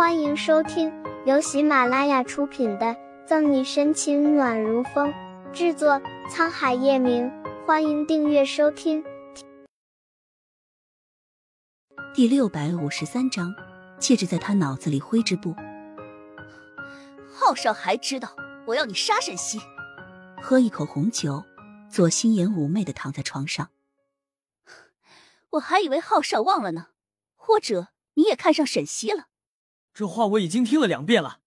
欢迎收听由喜马拉雅出品的《赠你深情暖如风》，制作沧海夜明。欢迎订阅收听。第六百五十三章，戒指在他脑子里挥之不。浩少还知道我要你杀沈西。喝一口红酒，左心言妩媚的躺在床上。我还以为浩少忘了呢，或者你也看上沈西了。这话我已经听了两遍了，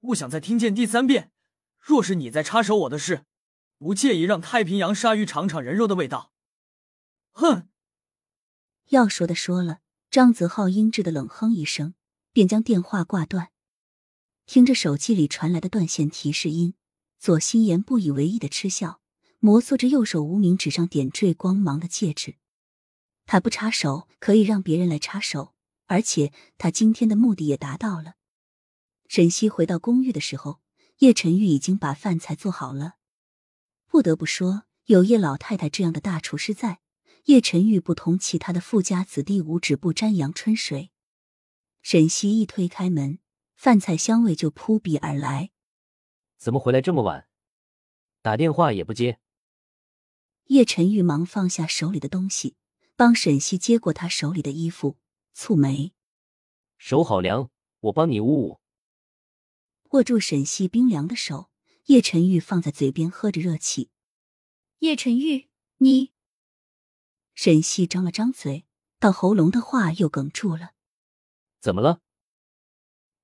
不想再听见第三遍。若是你再插手我的事，不介意让太平洋鲨鱼尝尝人肉的味道。哼！要说的说了，张泽浩阴质的冷哼一声，便将电话挂断。听着手机里传来的断线提示音，左心言不以为意的嗤笑，摩挲着右手无名指上点缀光芒的戒指。他不插手，可以让别人来插手。而且他今天的目的也达到了。沈西回到公寓的时候，叶晨玉已经把饭菜做好了。不得不说，有叶老太太这样的大厨师在，叶晨玉不同其他的富家子弟五指不沾阳春水。沈西一推开门，饭菜香味就扑鼻而来。怎么回来这么晚？打电话也不接。叶晨玉忙放下手里的东西，帮沈西接过他手里的衣服。蹙眉，手好凉，我帮你捂捂。握住沈西冰凉的手，叶晨玉放在嘴边喝着热气。叶晨玉，你……沈西张了张嘴，到喉咙的话又哽住了。怎么了？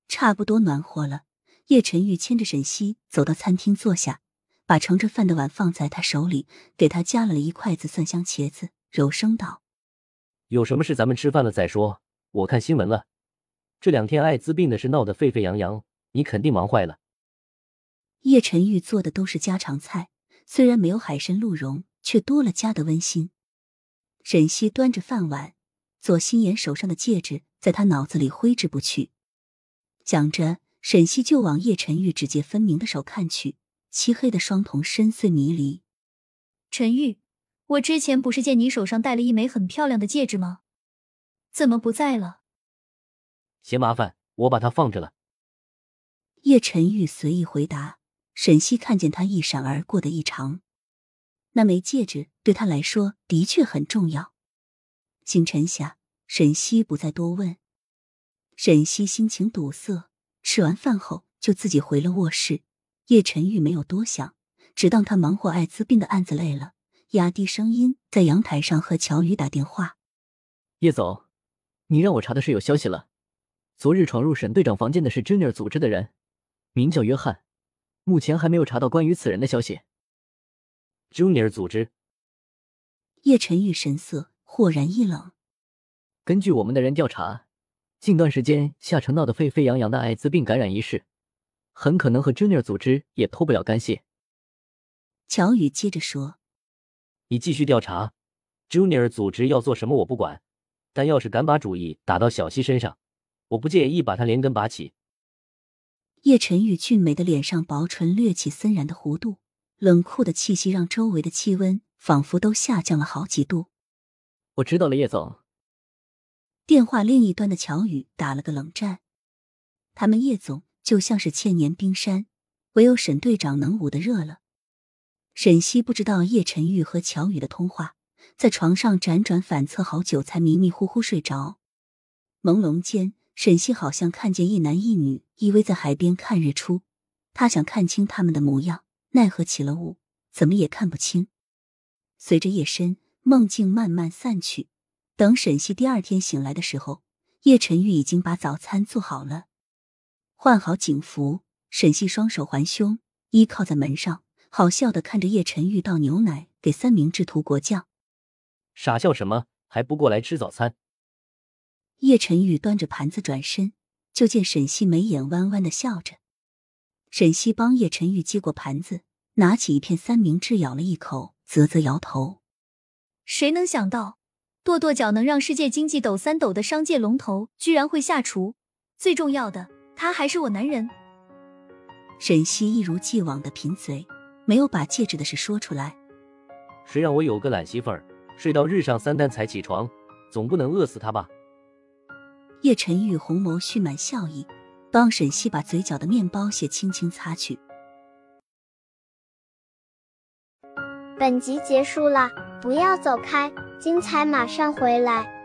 差不多暖和了。叶晨玉牵着沈西走到餐厅坐下，把盛着饭的碗放在他手里，给他夹了一筷子蒜香茄子，柔声道：“有什么事咱们吃饭了再说。”我看新闻了，这两天艾滋病的事闹得沸沸扬扬，你肯定忙坏了。叶晨玉做的都是家常菜，虽然没有海参鹿茸，却多了家的温馨。沈西端着饭碗，左心言手上的戒指在他脑子里挥之不去。讲着，沈西就往叶晨玉指节分明的手看去，漆黑的双瞳深邃迷离。陈玉，我之前不是见你手上戴了一枚很漂亮的戒指吗？怎么不在了？嫌麻烦，我把它放着了。叶晨玉随意回答。沈西看见他一闪而过的异常，那枚戒指对他来说的确很重要。星辰下，沈西不再多问。沈西心情堵塞，吃完饭后就自己回了卧室。叶晨玉没有多想，只当他忙活艾滋病的案子累了，压低声音在阳台上和乔宇打电话：“叶总。”你让我查的是有消息了，昨日闯入沈队长房间的是 Junior 组织的人，名叫约翰，目前还没有查到关于此人的消息。Junior 组织，叶晨玉神色豁然一冷。根据我们的人调查，近段时间夏城闹得沸沸扬扬的艾滋病感染一事，很可能和 Junior 组织也脱不了干系。乔宇接着说：“你继续调查，Junior 组织要做什么我不管。”但要是敢把主意打到小溪身上，我不介意把他连根拔起。叶晨玉俊美的脸上薄唇掠起森然的弧度，冷酷的气息让周围的气温仿佛都下降了好几度。我知道了，叶总。电话另一端的乔宇打了个冷战。他们叶总就像是千年冰山，唯有沈队长能捂得热了。沈西不知道叶晨玉和乔宇的通话。在床上辗转反侧好久，才迷迷糊糊睡着。朦胧间，沈西好像看见一男一女依偎在海边看日出。他想看清他们的模样，奈何起了雾，怎么也看不清。随着夜深，梦境慢慢散去。等沈西第二天醒来的时候，叶晨玉已经把早餐做好了。换好警服，沈西双手环胸，依靠在门上，好笑的看着叶晨玉倒牛奶给三明治涂果酱。傻笑什么？还不过来吃早餐？叶晨宇端着盘子转身，就见沈西眉眼弯弯的笑着。沈西帮叶晨玉接过盘子，拿起一片三明治咬了一口，啧啧摇头。谁能想到，跺跺脚能让世界经济抖三抖的商界龙头，居然会下厨？最重要的，他还是我男人。沈西一如既往的贫嘴，没有把戒指的事说出来。谁让我有个懒媳妇儿？睡到日上三竿才起床，总不能饿死他吧？叶晨玉红眸蓄满笑意，帮沈西把嘴角的面包屑轻轻擦去。本集结束了，不要走开，精彩马上回来。